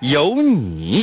有你。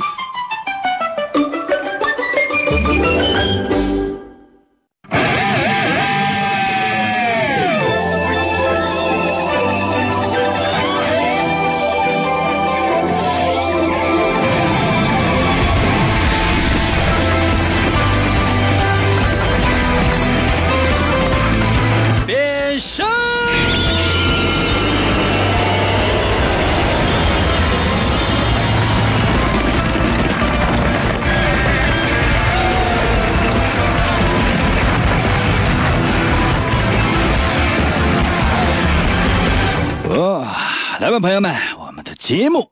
朋友们，我们的节目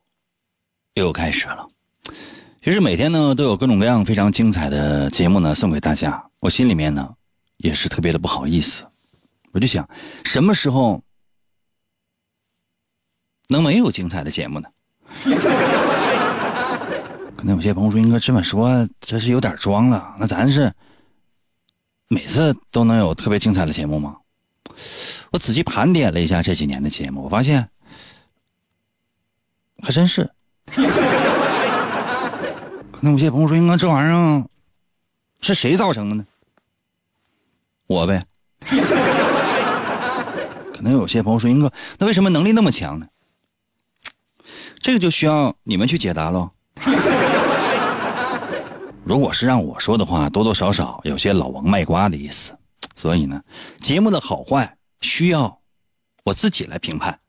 又开始了。其实每天呢都有各种各样非常精彩的节目呢送给大家，我心里面呢也是特别的不好意思。我就想，什么时候能没有精彩的节目呢？可能有些朋友说：“应该这么说，这是有点装了。”那咱是每次都能有特别精彩的节目吗？我仔细盘点了一下这几年的节目，我发现还真是。可能有些朋友说：“应该这玩意儿是谁造成的呢？”我呗。可能有些朋友说：“英哥，那为什么能力那么强呢？”这个就需要你们去解答喽。如果是让我说的话，多多少少有些老王卖瓜的意思。所以呢，节目的好坏需要我自己来评判。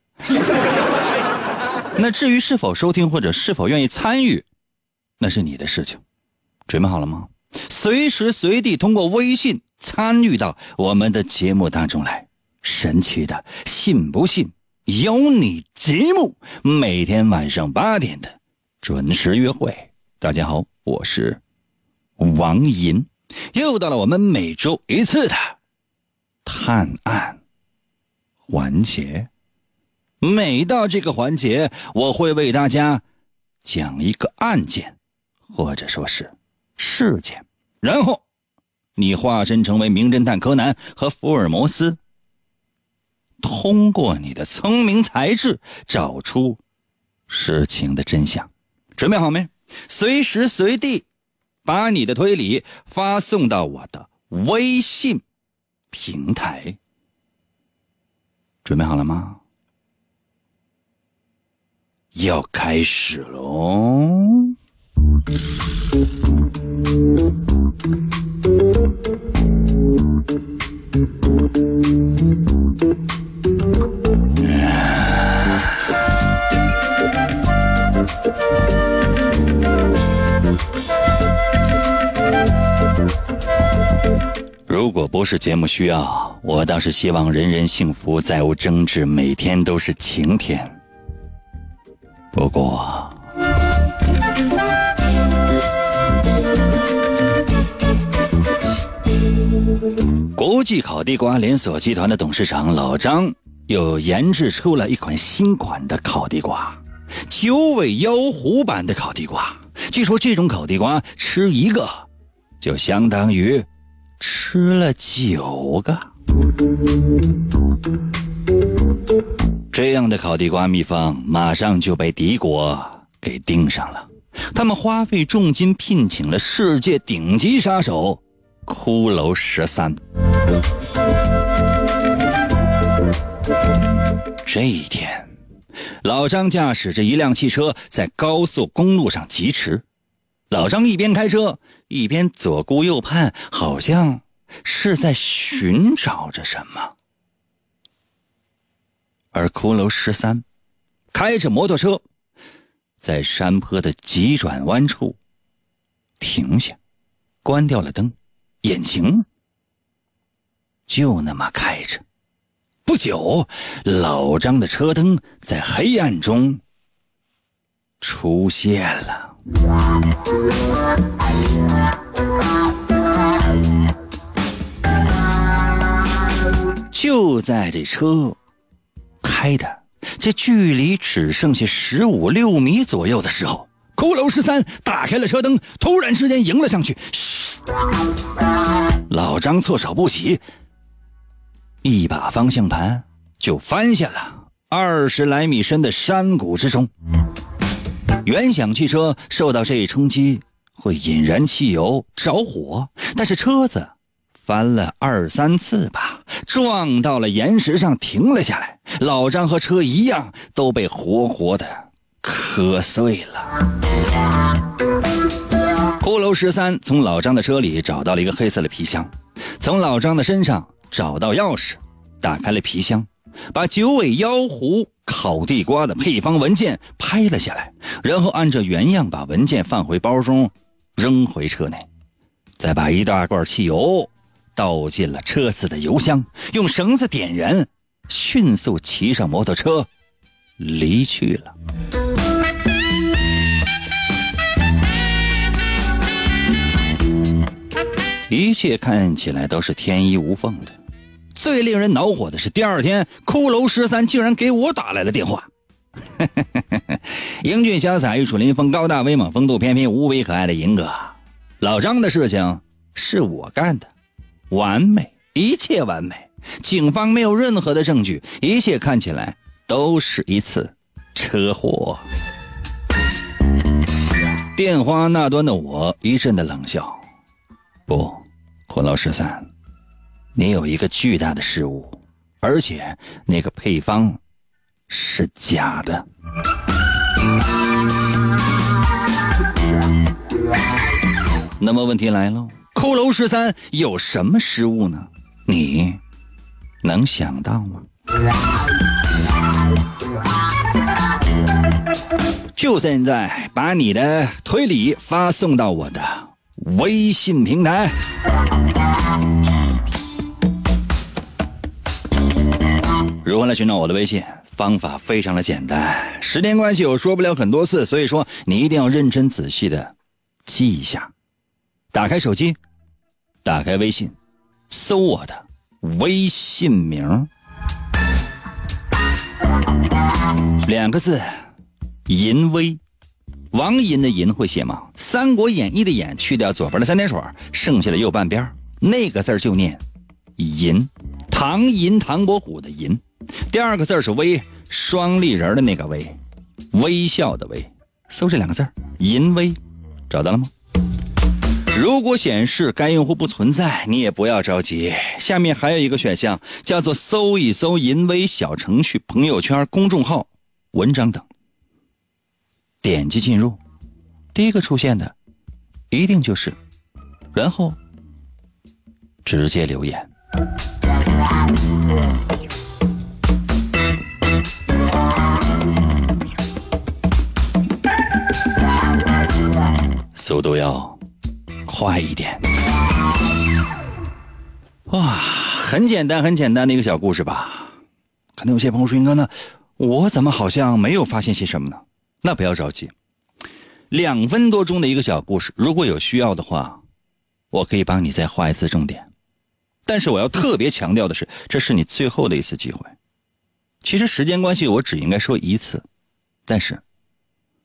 那至于是否收听或者是否愿意参与，那是你的事情。准备好了吗？随时随地通过微信参与到我们的节目当中来。神奇的，信不信有你节目，每天晚上八点的准时约会。大家好，我是王银，又到了我们每周一次的探案环节。每到这个环节，我会为大家讲一个案件，或者说是事件，然后你化身成为名侦探柯南和福尔摩斯。通过你的聪明才智找出事情的真相，准备好没？随时随地把你的推理发送到我的微信平台。准备好了吗？要开始喽！如果不是节目需要，我倒是希望人人幸福，再无争执，每天都是晴天。不过，国际烤地瓜连锁集团的董事长老张又研制出了一款新款的烤地瓜——九尾妖狐版的烤地瓜。据说这种烤地瓜吃一个，就相当于吃了九个。这样的烤地瓜秘方马上就被敌国给盯上了，他们花费重金聘请了世界顶级杀手骷髅十三。这一天，老张驾驶着一辆汽车在高速公路上疾驰。老张一边开车一边左顾右盼，好像是在寻找着什么。而骷髅十三开着摩托车，在山坡的急转弯处停下，关掉了灯，引擎就那么开着。不久，老张的车灯在黑暗中出现了。就在这车开的这距离只剩下十五六米左右的时候，骷髅十三打开了车灯，突然之间迎了上去。嘘老张措手不及，一把方向盘就翻下了二十来米深的山谷之中。原想汽车受到这一冲击会引燃汽油着火，但是车子翻了二三次吧，撞到了岩石上停了下来。老张和车一样都被活活的磕碎了。骷髅十三从老张的车里找到了一个黑色的皮箱，从老张的身上找到钥匙，打开了皮箱，把九尾妖狐。烤地瓜的配方文件拍了下来，然后按照原样把文件放回包中，扔回车内，再把一大罐汽油倒进了车子的油箱，用绳子点燃，迅速骑上摩托车离去了。一切看起来都是天衣无缝的。最令人恼火的是，第二天，骷髅十三竟然给我打来了电话。英俊潇洒、玉树临风、高大威猛、风度翩翩、无比可爱的银哥，老张的事情是我干的，完美，一切完美。警方没有任何的证据，一切看起来都是一次车祸。电话那端的我一阵的冷笑，不，骷髅十三。你有一个巨大的失误，而且那个配方是假的。那么问题来了，骷髅十三有什么失误呢？你能想到吗？就现在，把你的推理发送到我的微信平台。如何来寻找我的微信？方法非常的简单。时间关系，我说不了很多次，所以说你一定要认真仔细的记一下。打开手机，打开微信，搜我的微信名，两个字，淫威。王银的银会写吗？《三国演义》的演去掉左边的三点水，剩下的右半边那个字就念淫。唐寅，唐伯虎的寅。第二个字是微，双立人的那个微，微笑的微。搜这两个字淫威，找到了吗？如果显示该用户不存在，你也不要着急。下面还有一个选项，叫做搜一搜淫威小程序、朋友圈、公众号、文章等。点击进入，第一个出现的，一定就是，然后直接留言。速度要快一点。哇，很简单，很简单的一个小故事吧？可能有些朋友说：“云哥，那我怎么好像没有发现些什么呢？”那不要着急，两分多钟的一个小故事，如果有需要的话，我可以帮你再画一次重点。但是我要特别强调的是，这是你最后的一次机会。其实时间关系，我只应该说一次，但是，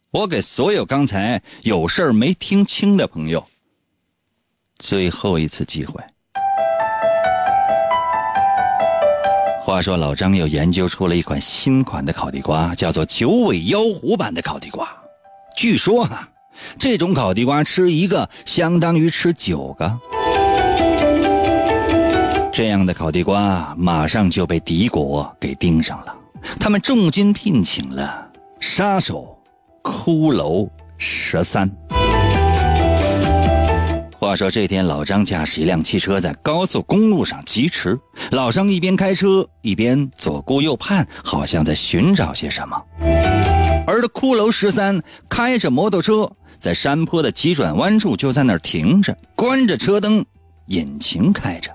我给所有刚才有事儿没听清的朋友，最后一次机会。话说老张又研究出了一款新款的烤地瓜，叫做九尾妖狐版的烤地瓜。据说哈，这种烤地瓜吃一个相当于吃九个。这样的烤地瓜马上就被敌国给盯上了，他们重金聘请了杀手骷髅十三。话说这天，老张驾驶一辆汽车在高速公路上疾驰，老张一边开车一边左顾右盼，好像在寻找些什么。而骷髅十三开着摩托车在山坡的急转弯处就在那儿停着，关着车灯，引擎开着。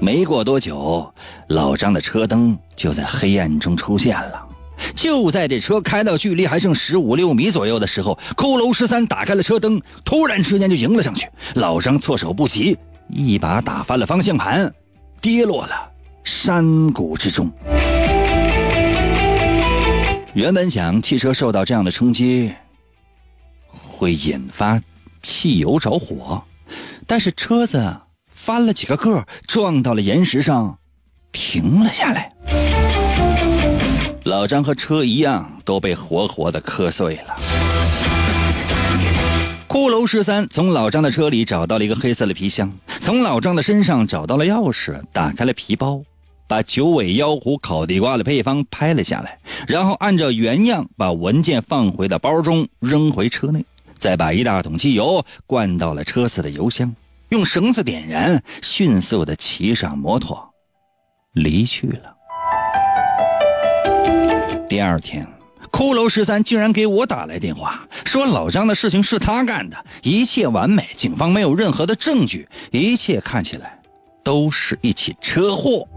没过多久，老张的车灯就在黑暗中出现了。就在这车开到距离还剩十五六米左右的时候，骷髅十三打开了车灯，突然之间就迎了上去。老张措手不及，一把打翻了方向盘，跌落了山谷之中。原本想汽车受到这样的冲击会引发汽油着火，但是车子翻了几个个，撞到了岩石上，停了下来。老张和车一样都被活活的磕碎了。骷髅十三从老张的车里找到了一个黑色的皮箱，从老张的身上找到了钥匙，打开了皮包。把九尾妖狐烤地瓜的配方拍了下来，然后按照原样把文件放回到包中，扔回车内，再把一大桶汽油灌到了车子的油箱，用绳子点燃，迅速的骑上摩托，离去了。第二天，骷髅十三竟然给我打来电话，说老张的事情是他干的，一切完美，警方没有任何的证据，一切看起来都是一起车祸。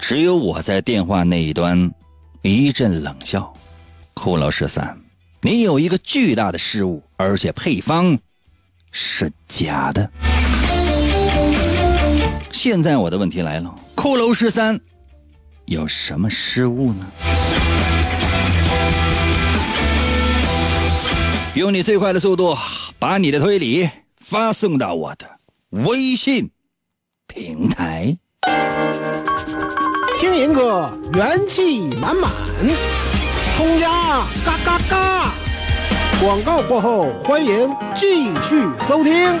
只有我在电话那一端，一阵冷笑。骷髅十三，你有一个巨大的失误，而且配方是假的。现在我的问题来了，骷髅十三有什么失误呢？用你最快的速度，把你的推理发送到我的微信平台。听银哥元气满满，冲呀嘎嘎嘎！广告过后，欢迎继续收听。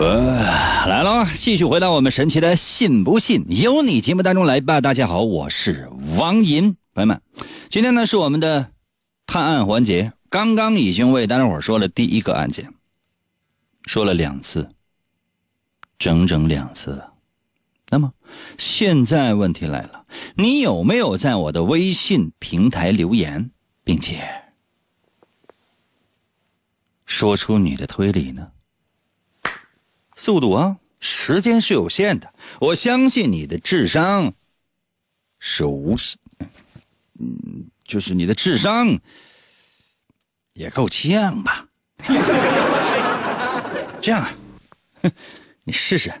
呃，来了，继续回到我们神奇的“信不信由你”节目当中来吧。大家好，我是王银，朋友们，今天呢是我们的探案环节，刚刚已经为大家伙说了第一个案件，说了两次，整整两次。那么现在问题来了，你有没有在我的微信平台留言，并且说出你的推理呢？速度啊，时间是有限的。我相信你的智商是无限，嗯，就是你的智商也够呛吧？这样，啊你试试。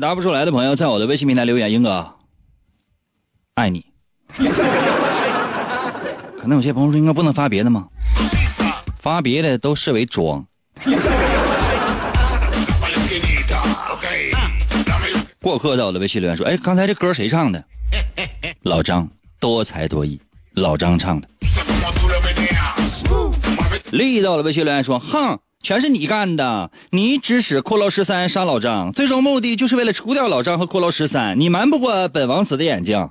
答不出来的朋友，在我的微信平台留言，英哥，爱你。可能有些朋友说，应该不能发别的吗？发别的都视为装。过客在我的微信留言说：“哎，刚才这歌谁唱的？” 老张，多才多艺，老张唱的。力到了微信留言说：“哼。”全是你干的！你指使骷髅十三杀老张，最终目的就是为了除掉老张和骷髅十三。你瞒不过本王子的眼睛。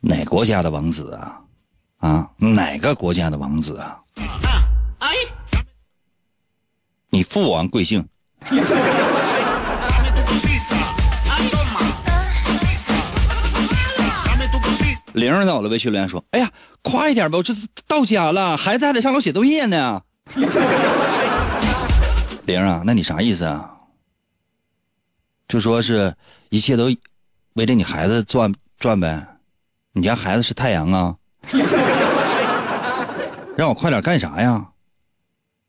哪国家的王子啊？啊，哪个国家的王子啊？你父王贵姓？玲儿到了，微信留言说：“哎呀，快一点吧，我这到家了，孩子还得上楼写作业呢。” 玲啊，那你啥意思啊？就说是一切都围着你孩子转转呗？你家孩子是太阳啊？让我快点干啥呀？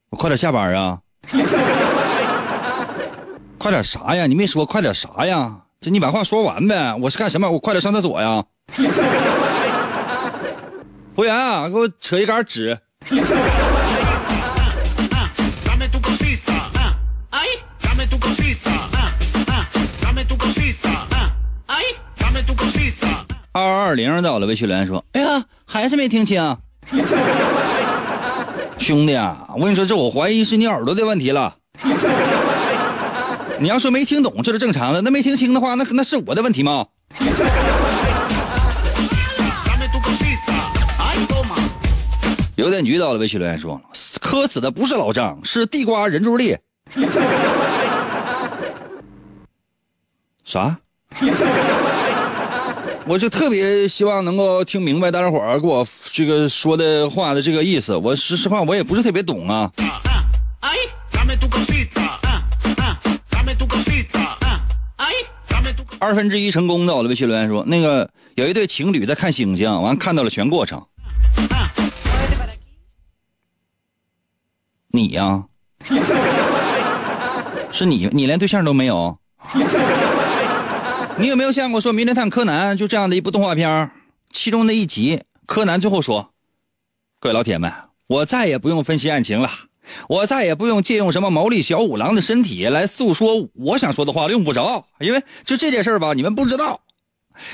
我快点下班啊？快点啥呀？你没说快点啥呀？这你把话说完呗。我是干什么？我快点上厕所呀。服务员啊，给我扯一杆纸。二二二零到了，魏学莲说：“哎呀，还是没听清。兄弟啊，我跟你说，这我怀疑是你耳朵的问题了。你要说没听懂，这是正常的；那没听清的话，那那是我的问题吗？”邮电局到了，微信留言说：“磕死的不是老张，是地瓜人柱力。”啥？我就特别希望能够听明白大家伙儿给我这个说的话的这个意思。我说实话，我也不是特别懂啊。二分之一成功的，我的微信留言说：“那个有一对情侣在看星星，完看到了全过程。”你呀，是你，你连对象都没有。你有没有见过说《名侦探柯南》就这样的一部动画片其中的一集，柯南最后说：“各位老铁们，我再也不用分析案情了，我再也不用借用什么毛利小五郎的身体来诉说我想说的话，用不着，因为就这件事吧，你们不知道，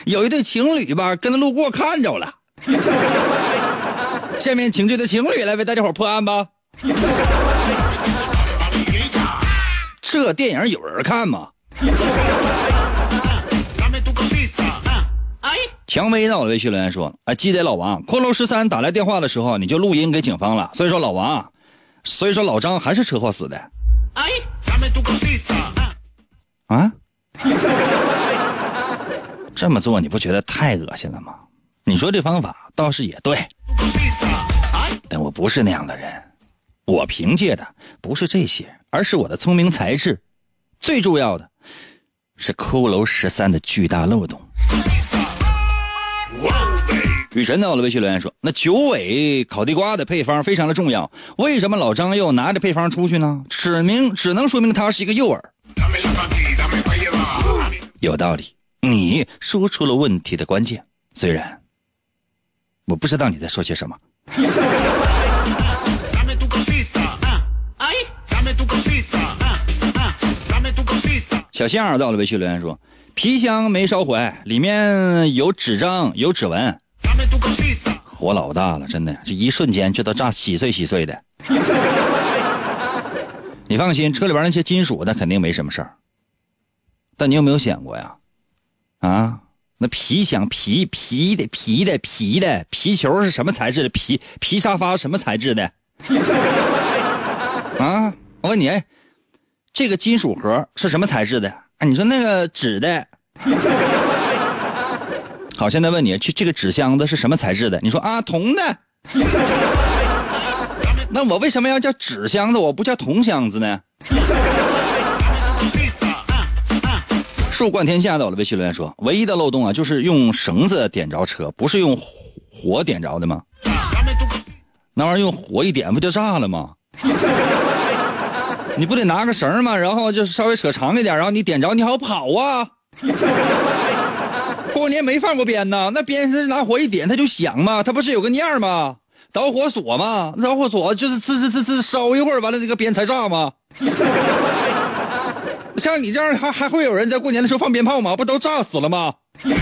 有一对情侣吧，跟他路过看着了。下面请这对情侣来为大家伙破案吧。这电影有人看吗？蔷薇到了微信留言说：“哎，记得老王，骷髅十三打来电话的时候，你就录音给警方了。所以说老王，所以说老张还是车祸死的。”啊？这么做你不觉得太恶心了吗？你说这方法倒是也对，但我不是那样的人，我凭借的不是这些，而是我的聪明才智，最重要的是骷髅十三的巨大漏洞。雨神到了微信留言说：“那九尾烤地瓜的配方非常的重要，为什么老张又拿着配方出去呢？指明只能说明他是一个诱饵。”有道理，你说出了问题的关键。虽然我不知道你在说些什么。小仙儿到了微信留言说：“皮箱没烧坏，里面有纸张，有指纹。”火老大了，真的，这一瞬间就都炸稀碎稀碎的。你放心，车里边那些金属那肯定没什么事儿。但你有没有想过呀？啊，那皮箱皮皮的皮的皮的皮球是什么材质的？皮皮沙发什么材质的？啊，我问你，哎，这个金属盒是什么材质的？啊，你说那个纸的。好，现在问你，这这个纸箱子是什么材质的？你说啊，铜的。那我为什么要叫纸箱子，我不叫铜箱子呢？树冠天下到了，微信留言说，唯一的漏洞啊，就是用绳子点着车，不是用火点着的吗？那玩意儿用火一点不就炸了吗？你不得拿个绳吗？然后就是稍微扯长一点，然后你点着，你好跑啊。过年没放过鞭呐，那鞭是拿火一点它就响嘛？它不是有个念吗？导火索嘛？导火索就是呲呲呲呲烧一会儿，完了这个鞭才炸吗？像你这样还还会有人在过年的时候放鞭炮吗？不都炸死了吗？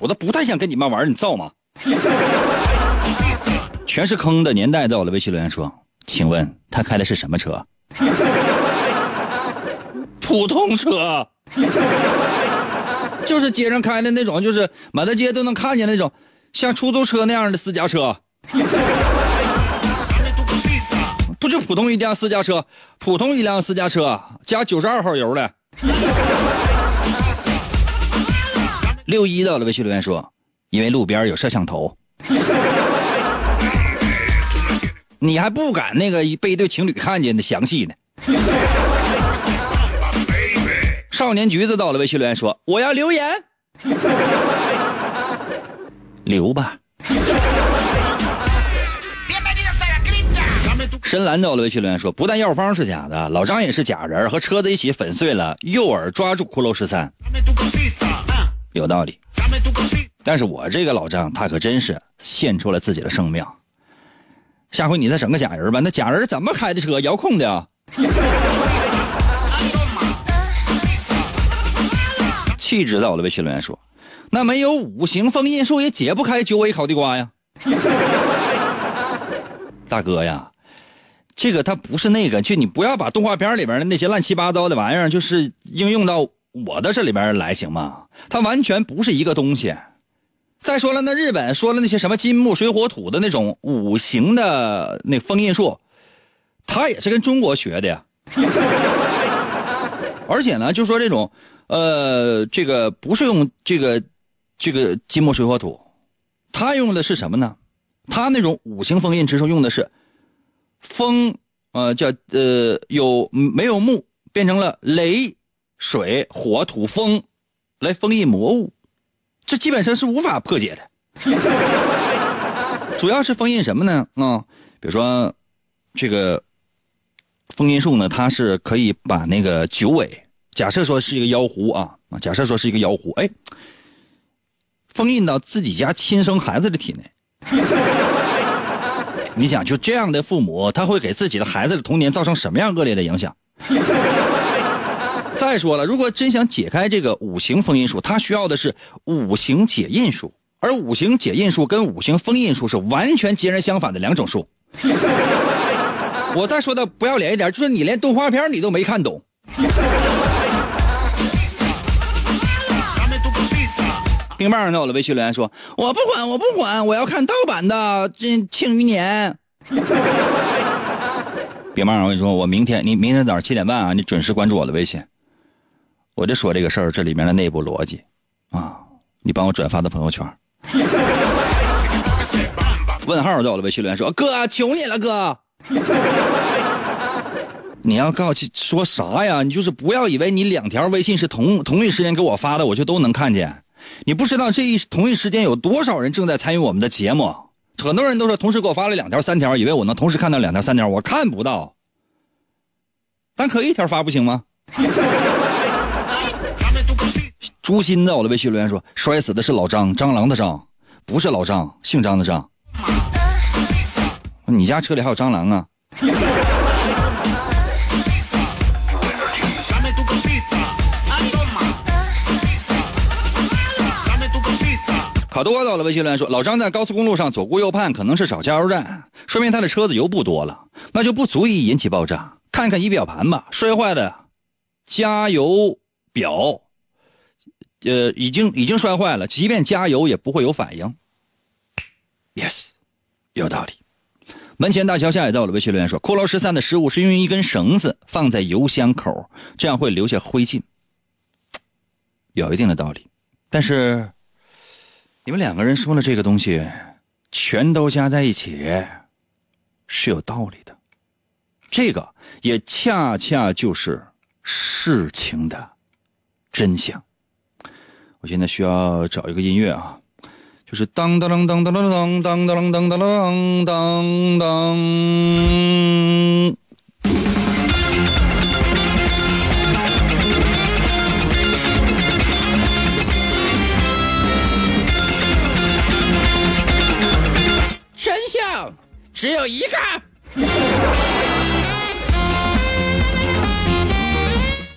我都不太想跟你们玩，你造吗？全是坑的年代到了，微信留言说，请问他开的是什么车？普通车，就是街上开的那种，就是满大街都能看见那种像出租车那样的私家车，不就普通一辆私家车，普通一辆私家车加九十二号油的。六一到了微信留言说，因为路边有摄像头，你还不敢那个被一对情侣看见的详细呢。少年橘子到了微信留言说，我要留言，留吧。深蓝到了微信留言说，不但药方是假的，老张也是假人，和车子一起粉碎了诱饵，抓住骷髅十三。有道理，但是我这个老张他可真是献出了自己的生命。下回你再整个假人吧，那假人怎么开的车？遥控的。气质到了微信留言说，那没有五行封印术也解不开九尾烤地瓜呀。大哥呀，这个他不是那个，就你不要把动画片里边的那些乱七八糟的玩意儿，就是应用到。我的这里边来行吗？它完全不是一个东西。再说了，那日本说了那些什么金木水火土的那种五行的那封印术，他也是跟中国学的呀。而且呢，就说这种，呃，这个不是用这个这个金木水火土，他用的是什么呢？他那种五行封印之术用的是风，呃，叫呃有没有木变成了雷。水火土风，来封印魔物，这基本上是无法破解的。主要是封印什么呢？啊，比如说这个封印术呢，它是可以把那个九尾，假设说是一个妖狐啊，假设说是一个妖狐，哎，封印到自己家亲生孩子的体内。你想，就这样的父母，他会给自己的孩子的童年造成什么样恶劣的影响？再说了，如果真想解开这个五行封印术，他需要的是五行解印术，而五行解印术跟五行封印术是完全截然相反的两种术。我再说的不要脸一点，就是你连动画片你都没看懂。冰棒在我的微信留言说：“我不管，我不管，我要看盗版的这《庆余年》。”冰棒，我跟你说，我明天你明天早上七点半啊，你准时关注我的微信。我就说这个事儿，这里面的内部逻辑，啊，你帮我转发到朋友圈。问号在我的微信留言说：“哥，求你了，哥，你要告诉说啥呀？你就是不要以为你两条微信是同同一时间给我发的，我就都能看见。你不知道这一同一时间有多少人正在参与我们的节目。很多人都说同时给我发了两条、三条，以为我能同时看到两条、三条，我看不到。咱可一条发不行吗？” 朱鑫的我的微信留言说：“摔死的是老张，蟑螂的蟑，不是老张，姓张的张。你家车里还有蟑螂啊？”卡多到了微信留言说：“老张在高速公路上左顾右盼，可能是找加油站，说明他的车子油不多了，那就不足以引起爆炸。看看仪表盘吧，摔坏的加油表。”呃，已经已经摔坏了，即便加油也不会有反应。Yes，有道理。门前大桥下也到了微信留言说，骷髅十三的失误是用一根绳子放在油箱口，这样会留下灰烬，有一定的道理。但是你们两个人说的这个东西，全都加在一起是有道理的，这个也恰恰就是事情的真相。我现在需要找一个音乐啊，就是当当当当当当当当当当当当当只有一个。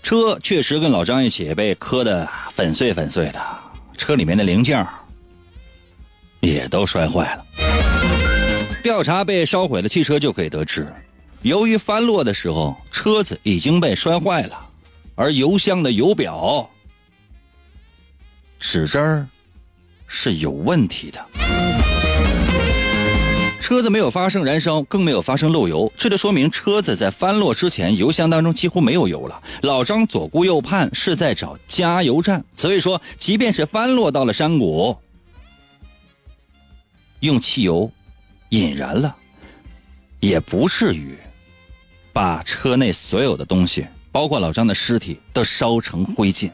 车确实跟老张一起被磕的。粉碎粉碎的，车里面的零件也都摔坏了。调查被烧毁的汽车就可以得知，由于翻落的时候车子已经被摔坏了，而油箱的油表指针是有问题的。车子没有发生燃烧，更没有发生漏油，这就说明车子在翻落之前油箱当中几乎没有油了。老张左顾右盼，是在找加油站，所以说，即便是翻落到了山谷，用汽油引燃了，也不至于把车内所有的东西，包括老张的尸体，都烧成灰烬。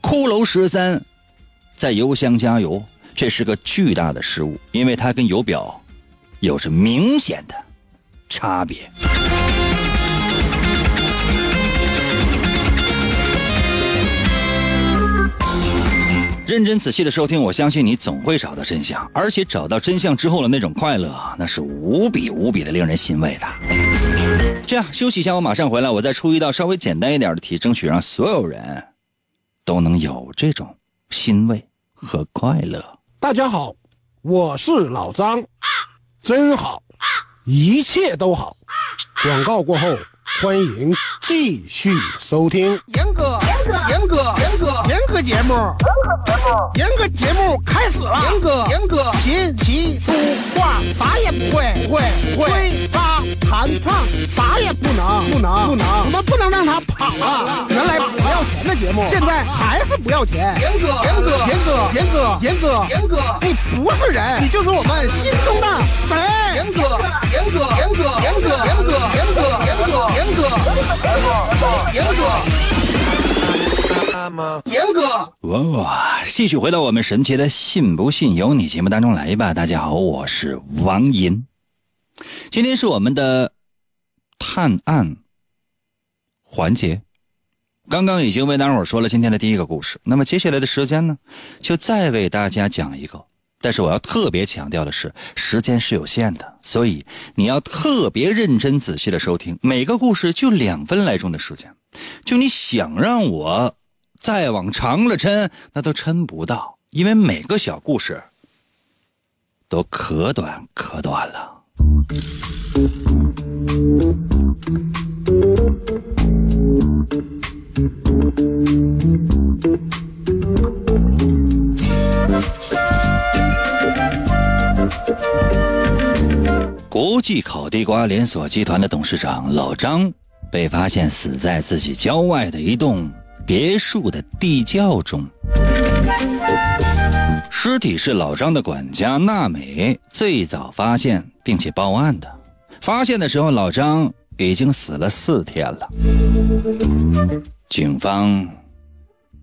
骷髅十三在油箱加油，这是个巨大的失误，因为它跟油表。有着明显的差别。认真仔细的收听，我相信你总会找到真相，而且找到真相之后的那种快乐，那是无比无比的令人欣慰的。这样休息一下，我马上回来，我再出一道稍微简单一点的题，争取让所有人都能有这种欣慰和快乐。大家好，我是老张。真好，一切都好。广告过后，欢迎继续收听。严哥，严哥，严哥，严哥，严哥节目，严哥节目开始了。严哥，严哥，琴棋书画啥也不会，不会，不会。弹唱啥也不能，不能，不能。我们不能让他跑了。原来不要钱的节目，现在还是不要钱。严哥，严哥，严哥，严哥，严哥，严哥，你不是人，你就是我们心中的神。严哥，严哥，严哥，严哥，严哥，严哥，严哥，严哥，严哥，严哥。哇！继续回到我们神奇的“信不信由你”节目当中来吧。大家好，我是王银。今天是我们的探案环节，刚刚已经为大伙说了今天的第一个故事。那么接下来的时间呢，就再为大家讲一个。但是我要特别强调的是，时间是有限的，所以你要特别认真仔细的收听。每个故事就两分来钟的时间，就你想让我再往长了抻，那都抻不到，因为每个小故事都可短可短了。国际烤地瓜连锁集团的董事长老张被发现死在自己郊外的一栋别墅的地窖中，尸体是老张的管家娜美最早发现并且报案的。发现的时候，老张已经死了四天了。警方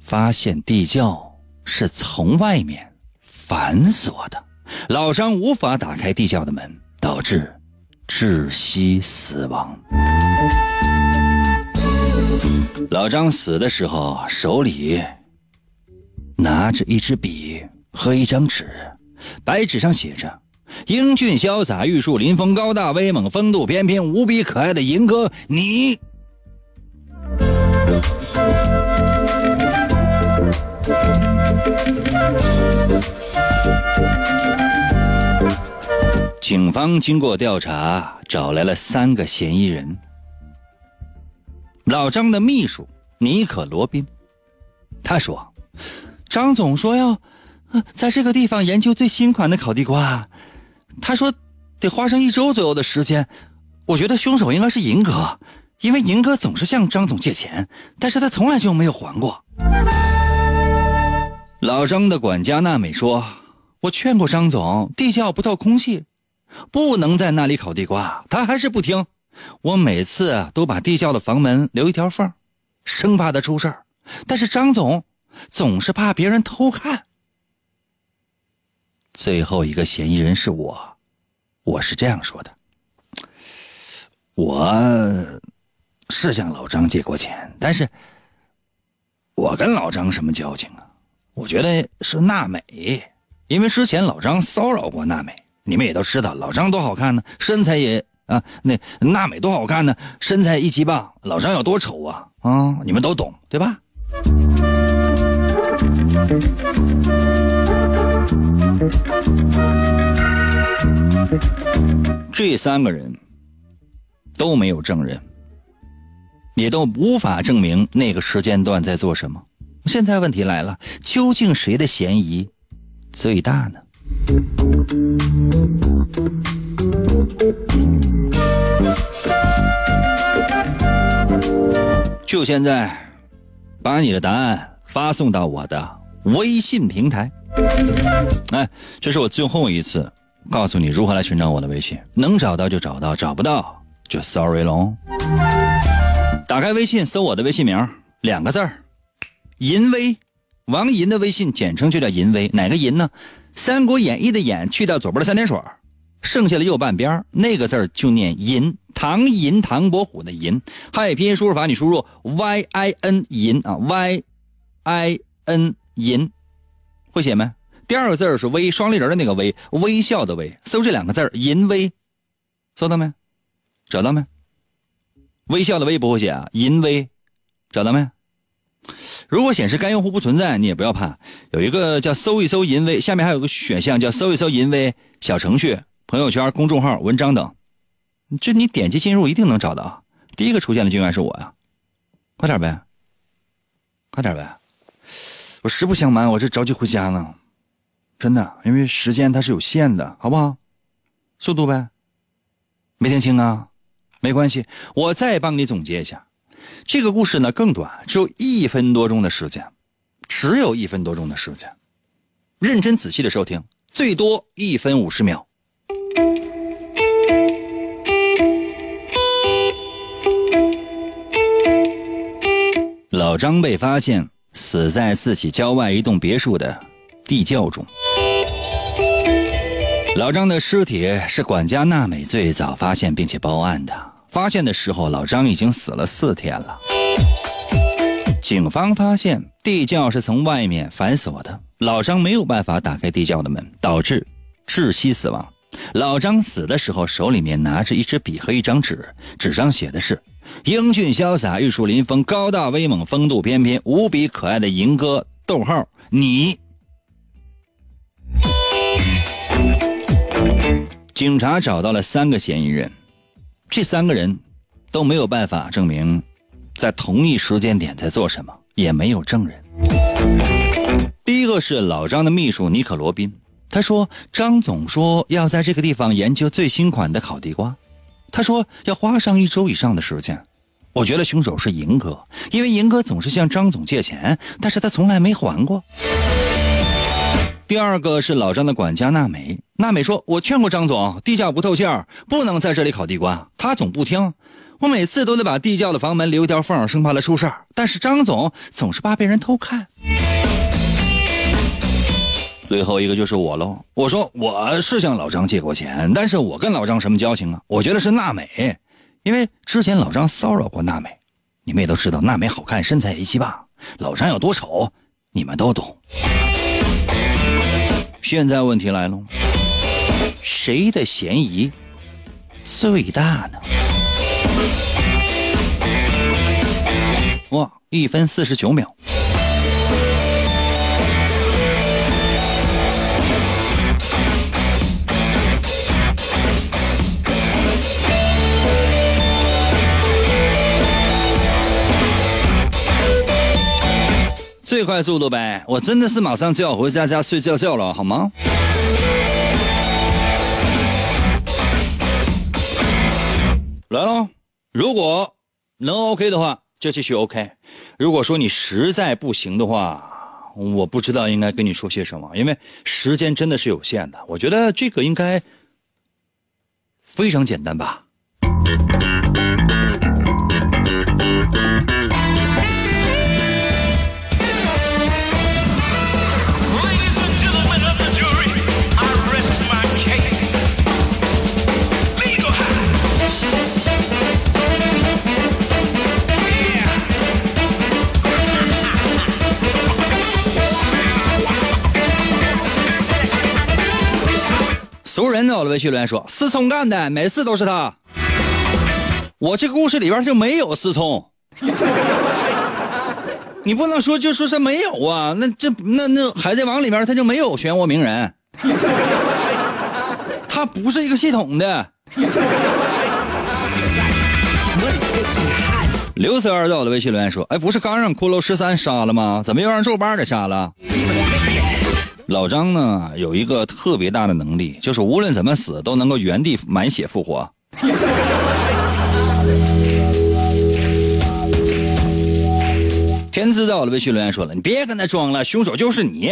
发现地窖是从外面反锁的，老张无法打开地窖的门。导致窒息死亡。老张死的时候手里拿着一支笔和一张纸，白纸上写着：“英俊潇洒、玉树临风、高大威猛、风度翩翩、无比可爱的银哥，你。”警方经过调查，找来了三个嫌疑人。老张的秘书尼可罗宾，他说：“张总说要在这个地方研究最新款的烤地瓜，他说得花上一周左右的时间。我觉得凶手应该是银哥，因为银哥总是向张总借钱，但是他从来就没有还过。”老张的管家娜美说：“我劝过张总，地窖不透空气。”不能在那里烤地瓜，他还是不听。我每次都把地窖的房门留一条缝，生怕他出事儿。但是张总总是怕别人偷看。最后一个嫌疑人是我，我是这样说的：我是向老张借过钱，但是我跟老张什么交情啊？我觉得是娜美，因为之前老张骚扰过娜美。你们也都知道，老张多好看呢，身材也啊，那娜美多好看呢，身材一级棒，老张有多丑啊啊！你们都懂对吧？这三个人都没有证人，也都无法证明那个时间段在做什么。现在问题来了，究竟谁的嫌疑最大呢？就现在，把你的答案发送到我的微信平台。哎，这是我最后一次告诉你如何来寻找我的微信，能找到就找到，找不到就 sorry 喽。打开微信，搜我的微信名，两个字儿，银威，王银的微信，简称就叫银威。哪个银呢？《三国演义》的演去掉左边的三点水，剩下的右半边那个字儿就念银。唐银，唐伯虎的银。汉语拼音输入法，你输入 y i n 银啊，y i n 银，会写没？第二个字是微，双立人的那个微，微笑的微。搜这两个字淫微，搜到没？找到没？微笑的微不会写啊，淫微，找到没？如果显示该用户不存在，你也不要怕，有一个叫搜一搜淫微，下面还有个选项叫搜一搜淫微小程序、朋友圈、公众号、文章等，这你点击进入一定能找到。第一个出现的就应该是我呀，快点呗，快点呗，我实不相瞒，我这着急回家呢，真的，因为时间它是有限的，好不好？速度呗，没听清啊？没关系，我再帮你总结一下。这个故事呢更短，只有一分多钟的时间，只有一分多钟的时间，认真仔细的收听，最多一分五十秒。老张被发现死在自己郊外一栋别墅的地窖中。老张的尸体是管家娜美最早发现并且报案的。发现的时候，老张已经死了四天了。警方发现地窖是从外面反锁的，老张没有办法打开地窖的门，导致窒息死亡。老张死的时候手里面拿着一支笔和一张纸，纸上写的是“英俊潇洒、玉树临风、高大威猛、风度翩翩、无比可爱的银哥”。逗号，你。警察找到了三个嫌疑人。这三个人都没有办法证明在同一时间点在做什么，也没有证人。第一个是老张的秘书尼可罗宾，他说张总说要在这个地方研究最新款的烤地瓜，他说要花上一周以上的时间。我觉得凶手是银哥，因为银哥总是向张总借钱，但是他从来没还过。第二个是老张的管家娜美，娜美说：“我劝过张总，地窖不透气儿，不能在这里烤地瓜，他总不听。我每次都得把地窖的房门留一条缝，生怕他出事儿。但是张总总是怕被人偷看。”最后一个就是我喽，我说我是向老张借过钱，但是我跟老张什么交情啊？我觉得是娜美，因为之前老张骚扰过娜美，你们也都知道娜美好看，身材一七八，老张有多丑，你们都懂。现在问题来了，谁的嫌疑最大呢？哇，一分四十九秒。最快速度呗！我真的是马上就要回家家睡觉觉了，好吗？来喽！如果能 OK 的话，就继续 OK。如果说你实在不行的话，我不知道应该跟你说些什么，因为时间真的是有限的。我觉得这个应该非常简单吧。熟人我的微信留言说：“思聪干的，每次都是他。”我这个故事里边就没有思聪，你不能说就说是没有啊？那这那那海贼王里边他就没有漩涡鸣人，他不是一个系统的。刘四二在我的微信留言说：“哎，不是刚让骷髅十三杀了吗？怎么又让肉棒给杀了？”老张呢有一个特别大的能力，就是无论怎么死都能够原地满血复活。天知道了，微信留言说了，你别跟他装了，凶手就是你。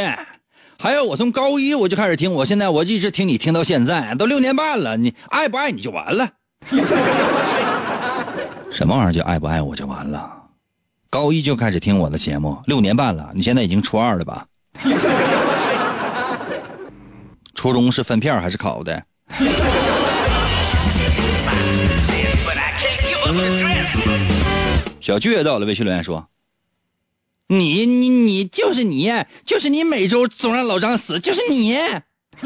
还有，我从高一我就开始听，我现在我一直听你听到现在，都六年半了，你爱不爱你就完了。什么玩意儿叫爱不爱我就完了？高一就开始听我的节目，六年半了，你现在已经初二了吧？初中是分片还是考的？小倔到了，微信留言说：“你你你就是你，就是你，每周总让老张死，就是你。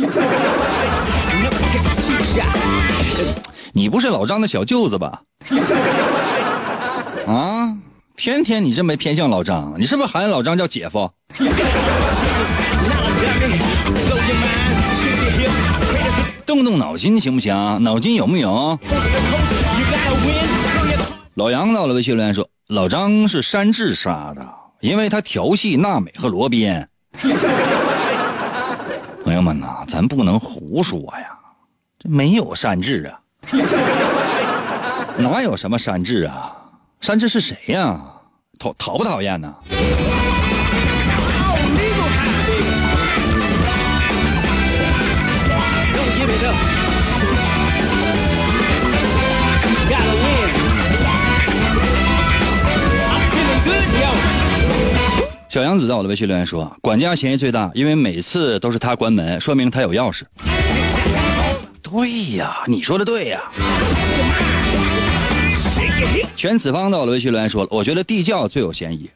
你不是老张的小舅子吧？啊，天天你这么偏向老张，你是不是喊老张叫姐夫？动动脑筋行不行？脑筋有木有？老杨到了，微信留言说：“老张是山治杀的，因为他调戏娜美和罗宾。”朋友们呐，咱不能胡说呀，这没有山治啊，哪有什么山治啊？山治是谁呀？讨讨不讨厌呢？小杨子在我的微信留言说：“管家嫌疑最大，因为每次都是他关门，说明他有钥匙。”对呀，你说的对呀。全子方到了微信留言说了：“我觉得地窖最有嫌疑。”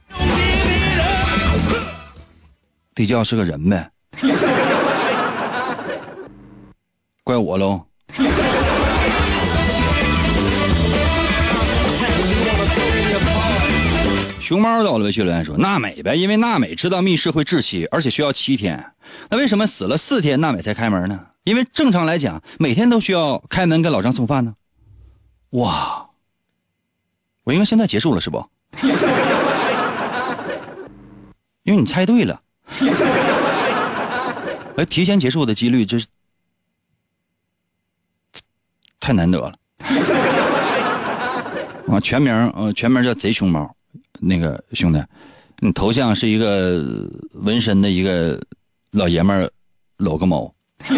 地窖是个人呗？怪我喽。熊猫到了微信留言说：“娜美呗，因为娜美知道密室会窒息，而且需要七天。那为什么死了四天娜美才开门呢？因为正常来讲，每天都需要开门给老张送饭呢。”哇，我应该现在结束了是不？因为你猜对了。哎，提前结束的几率就是太难得了。啊，全名呃，全名叫贼熊猫。那个兄弟，你头像是一个纹身的一个老爷们儿，搂个猫。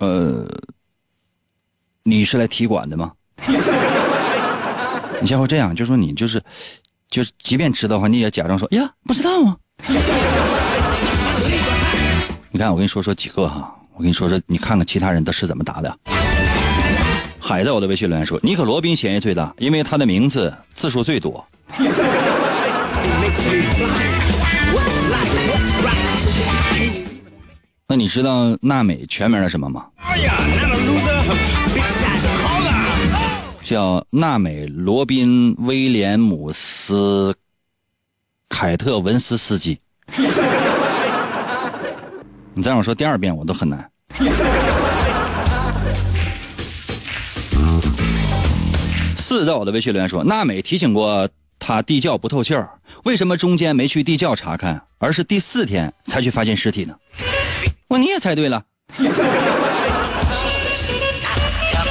呃，你是来踢馆的吗？你下回这样，就说你就是，就是即便知道的话，你也假装说呀不知道啊。你看，我跟你说说几个哈，我跟你说说，你看看其他人都是怎么答的。海在我的微信留言说：“尼克罗宾嫌疑最大，因为他的名字字数最多。” 那你知道娜美全名是什么吗？叫娜美罗宾威廉姆斯凯特文斯斯基。你再让我说第二遍，我都很难。四在我的微信留言说，娜美提醒过他地窖不透气儿，为什么中间没去地窖查看，而是第四天才去发现尸体呢？我你也猜对了。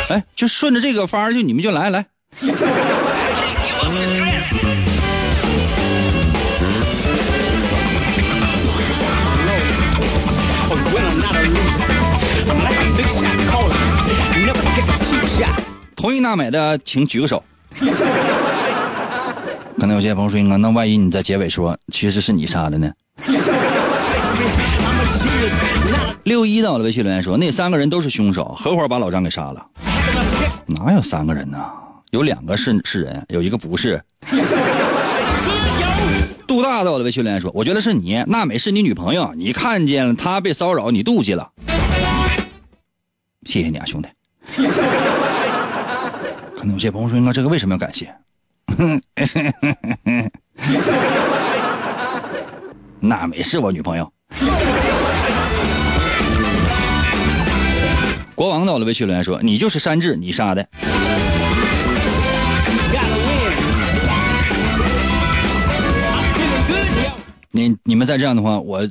哎，就顺着这个方儿，就你们就来来。同意娜美的，请举个手。可能有些朋友说：“那万一你在结尾说其实是你杀的呢？”六一到了微信留言说：“那三个人都是凶手，合伙把老张给杀了。”哪有三个人呢？有两个是是人，有一个不是。杜大到了微信留言说：“我觉得是你，娜美是你女朋友，你看见她被骚扰，你妒忌了。”谢谢你啊，兄弟。有些朋友说：“哥，这个为什么要感谢？” 那没事我女朋友。国王到了，微信留言说：“你就是山治，你杀的。”你你们再这样的话，我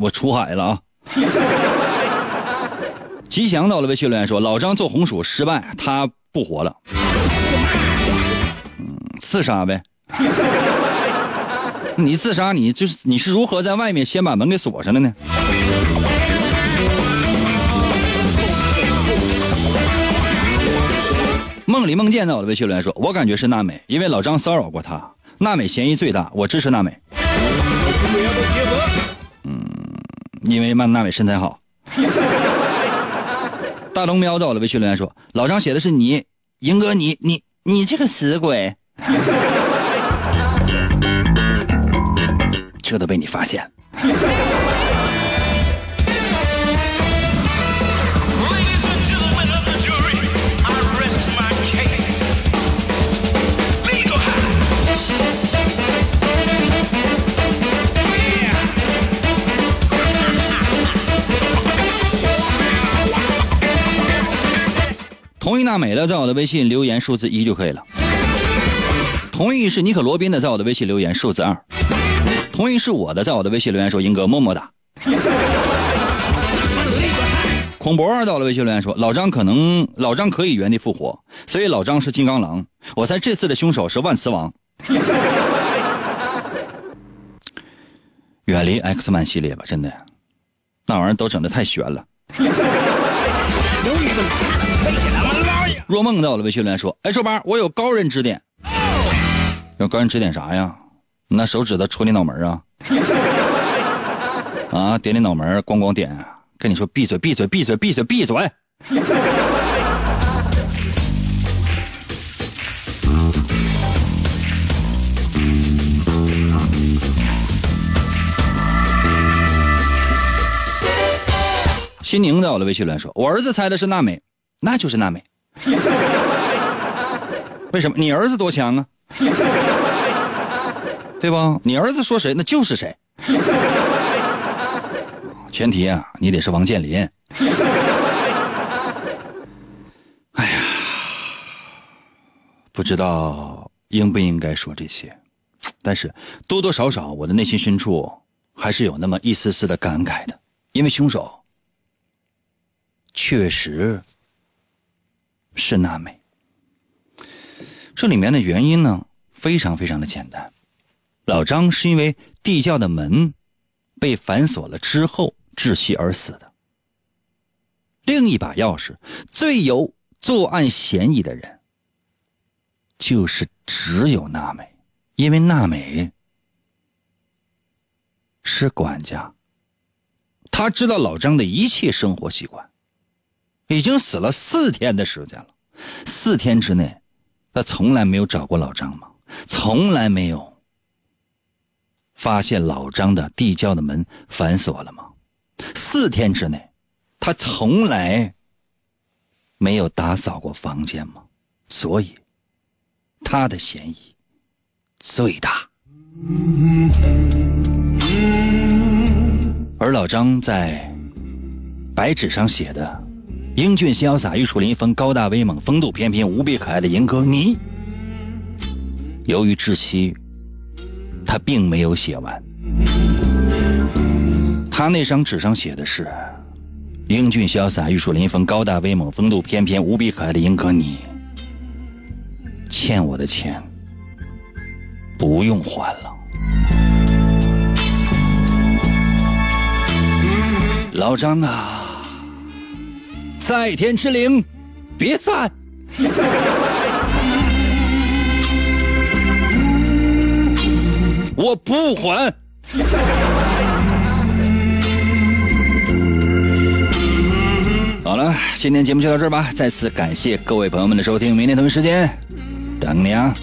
我出海了啊！吉祥到了微信留言说：“老张做红薯失败，他不活了。”嗯，自杀呗。你自杀，你就是你是如何在外面先把门给锁上的呢？梦里梦见到我的微信留言说：“我感觉是娜美，因为老张骚扰过她，娜美嫌疑最大，我支持娜美。”嗯，因为曼娜美身材好。大龙喵到了微信留言说：“老张写的是你，赢哥你你你这个死鬼。”这都被你发现。同意娜美的，在我的微信留言数字一就可以了。同意是尼可罗宾的，在我的微信留言数字二。同意是我的，在我的微信留言说：“英哥么么哒。”孔博二到了微信留言说：“老张可能老张可以原地复活，所以老张是金刚狼。我猜这次的凶手是万磁王。”远离 X 曼系列吧，真的，那玩意儿都整的太悬了。若梦到了微信留言说：“哎，瘦八，我有高人指点。有高人指点啥呀？”拿手指头戳你脑门啊！啊，点你脑门，咣咣点。跟你说，闭嘴，闭嘴，闭嘴，闭嘴，闭嘴。心宁在我的微信里说：“我儿子猜的是娜美，那就是娜美。为什么？你儿子多强啊？” 对吧？你儿子说谁，那就是谁。前提啊，你得是王健林。哎呀，不知道应不应该说这些，但是多多少少，我的内心深处还是有那么一丝丝的感慨的，因为凶手确实是娜美。这里面的原因呢，非常非常的简单。老张是因为地窖的门被反锁了之后窒息而死的。另一把钥匙最有作案嫌疑的人，就是只有娜美，因为娜美是管家，他知道老张的一切生活习惯，已经死了四天的时间了，四天之内，他从来没有找过老张吗？从来没有。发现老张的地窖的门反锁了吗？四天之内，他从来没有打扫过房间吗？所以，他的嫌疑最大。而老张在白纸上写的“英俊潇洒、玉树临风、高大威猛、风度翩翩、无比可爱的银哥你”，由于窒息。他并没有写完，他那张纸上写的是：“英俊潇洒、玉树临风、高大威猛、风度翩翩、无比可爱的英哥，你欠我的钱不用还了。”老张啊，在天之灵，别散。我不还。好了，今天节目就到这儿吧。再次感谢各位朋友们的收听，明天同一时间等你啊。